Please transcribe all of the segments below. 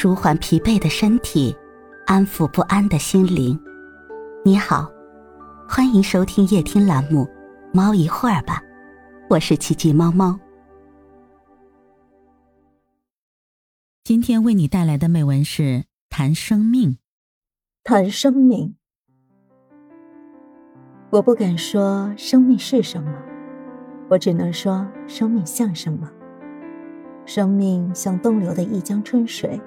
舒缓疲惫的身体，安抚不安的心灵。你好，欢迎收听夜听栏目《猫一会儿吧》，我是奇迹猫猫。今天为你带来的美文是谈生命。谈生命，我不敢说生命是什么，我只能说生命像什么。生命像东流的一江春水。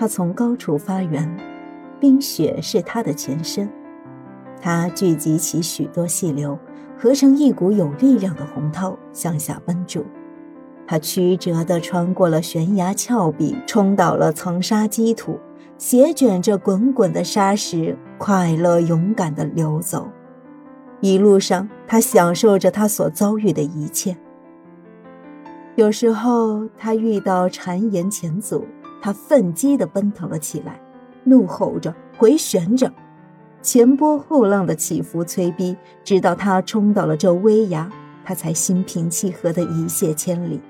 它从高处发源，冰雪是它的前身。它聚集起许多细流，合成一股有力量的洪涛向下奔注。它曲折地穿过了悬崖峭壁，冲倒了层沙积土，斜卷着滚滚的沙石，快乐勇敢地流走。一路上，它享受着它所遭遇的一切。有时候，它遇到谗言前阻。他奋激地奔腾了起来，怒吼着，回旋着，前波后浪的起伏催逼，直到他冲到了这危崖，他才心平气和地一泻千里。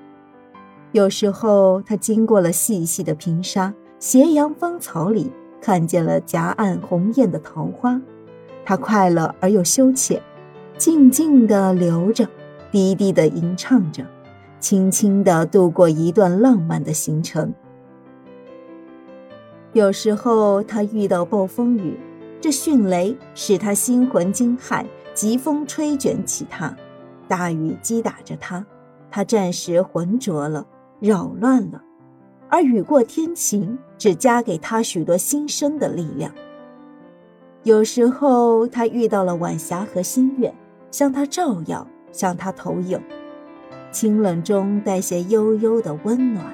有时候，他经过了细细的平沙、斜阳芳草里，看见了夹岸红艳的桃花，他快乐而又羞怯，静静地流着，低低地吟唱着，轻轻地度过一段浪漫的行程。有时候他遇到暴风雨，这迅雷使他心魂惊骇，疾风吹卷起他，大雨击打着他，他暂时浑浊了，扰乱了，而雨过天晴只加给他许多新生的力量。有时候他遇到了晚霞和新月，向他照耀，向他投影，清冷中带些悠悠的温暖。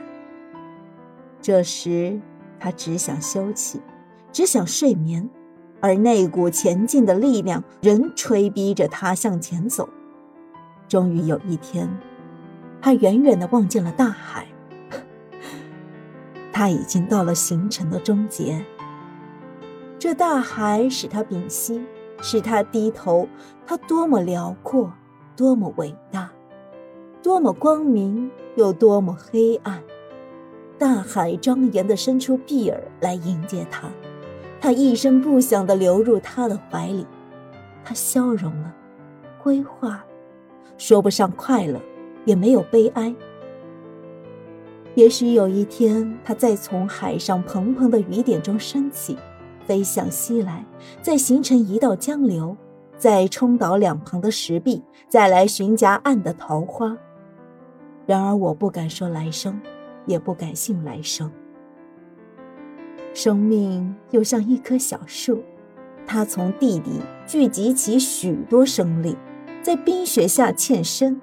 这时。他只想休息，只想睡眠，而那股前进的力量仍吹逼着他向前走。终于有一天，他远远地望见了大海。他已经到了行程的终结。这大海使他屏息，使他低头。它多么辽阔，多么伟大，多么光明，又多么黑暗。大海庄严地伸出臂儿来迎接他，他一声不响地流入他的怀里，他消融了，归化，说不上快乐，也没有悲哀。也许有一天，他再从海上蓬蓬的雨点中升起，飞向西来，再形成一道江流，再冲倒两旁的石壁，再来寻夹岸的桃花。然而，我不敢说来生。也不敢信来生。生命又像一棵小树，它从地底聚集起许多生力，在冰雪下欠身，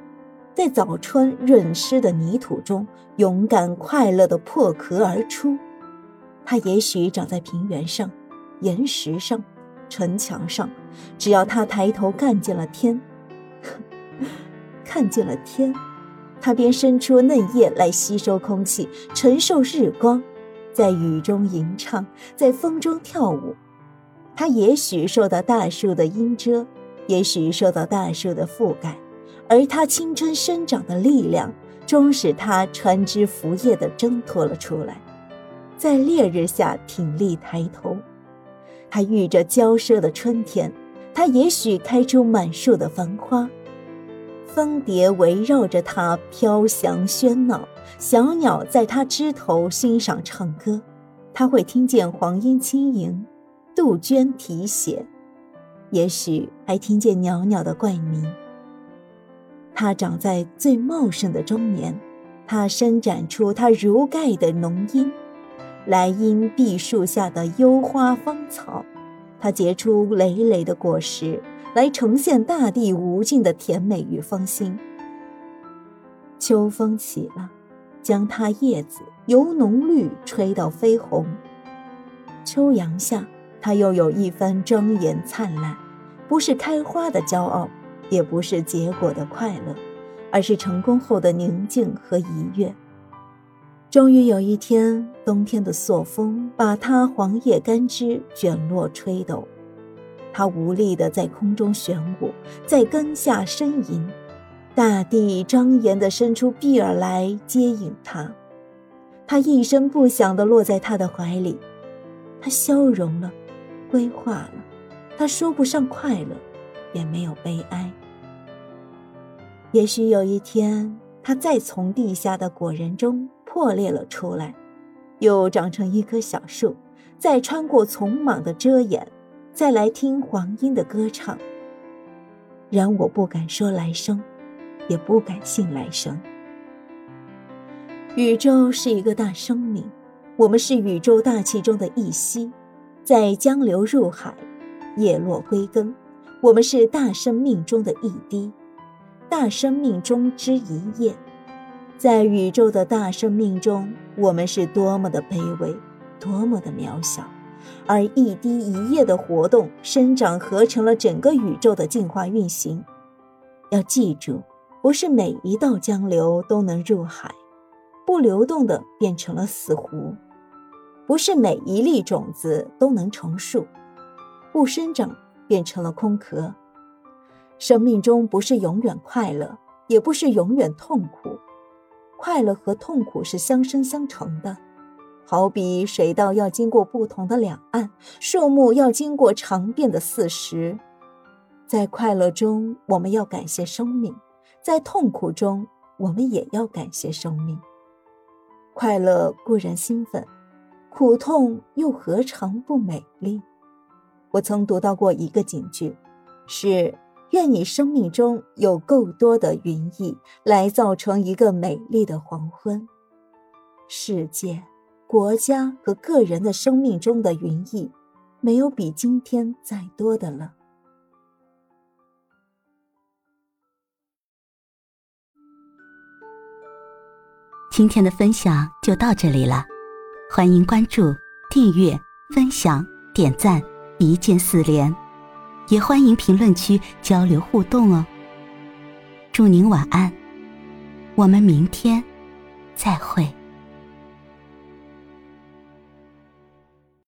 在早春润湿的泥土中勇敢快乐地破壳而出。它也许长在平原上、岩石上、城墙上，只要它抬头看见了天，看见了天。它便伸出嫩叶来吸收空气，承受日光，在雨中吟唱，在风中跳舞。它也许受到大树的阴遮，也许受到大树的覆盖，而它青春生长的力量，终使它穿枝拂叶地挣脱了出来，在烈日下挺立抬头。它遇着娇奢的春天，它也许开出满树的繁花。蜂蝶围绕着它飘翔喧闹，小鸟在它枝头欣赏唱歌，它会听见黄莺轻吟，杜鹃啼血，也许还听见袅袅的怪鸣。它长在最茂盛的中年，它伸展出它如盖的浓荫，来因碧树下的幽花芳草，它结出累累的果实。来呈现大地无尽的甜美与芳馨。秋风起了，将它叶子由浓绿吹到绯红。秋阳下，它又有一番庄严灿烂，不是开花的骄傲，也不是结果的快乐，而是成功后的宁静和愉悦。终于有一天，冬天的朔风把它黄叶干枝卷落吹抖。它无力地在空中旋舞，在根下呻吟，大地庄严地伸出臂儿来接引它。他一声不响地落在他的怀里，他消融了，规划了，他说不上快乐，也没有悲哀。也许有一天，他再从地下的果仁中破裂了出来，又长成一棵小树，再穿过丛莽的遮掩，再来听黄莺的歌唱。然我不敢说来生，也不敢信来生。宇宙是一个大生命，我们是宇宙大气中的一息，在江流入海，叶落归根。我们是大生命中的一滴，大生命中之一叶。在宇宙的大生命中，我们是多么的卑微，多么的渺小，而一滴一叶的活动、生长，合成了整个宇宙的进化运行。要记住，不是每一道江流都能入海。不流动的变成了死湖，不是每一粒种子都能成树，不生长变成了空壳。生命中不是永远快乐，也不是永远痛苦，快乐和痛苦是相生相成的。好比水稻要经过不同的两岸，树木要经过长变的四时。在快乐中，我们要感谢生命；在痛苦中，我们也要感谢生命。快乐固然兴奋，苦痛又何尝不美丽？我曾读到过一个警句，是愿你生命中有够多的云翳，来造成一个美丽的黄昏。世界、国家和个人的生命中的云翳，没有比今天再多的了。今天的分享就到这里了，欢迎关注、订阅、分享、点赞，一键四连，也欢迎评论区交流互动哦。祝您晚安，我们明天再会。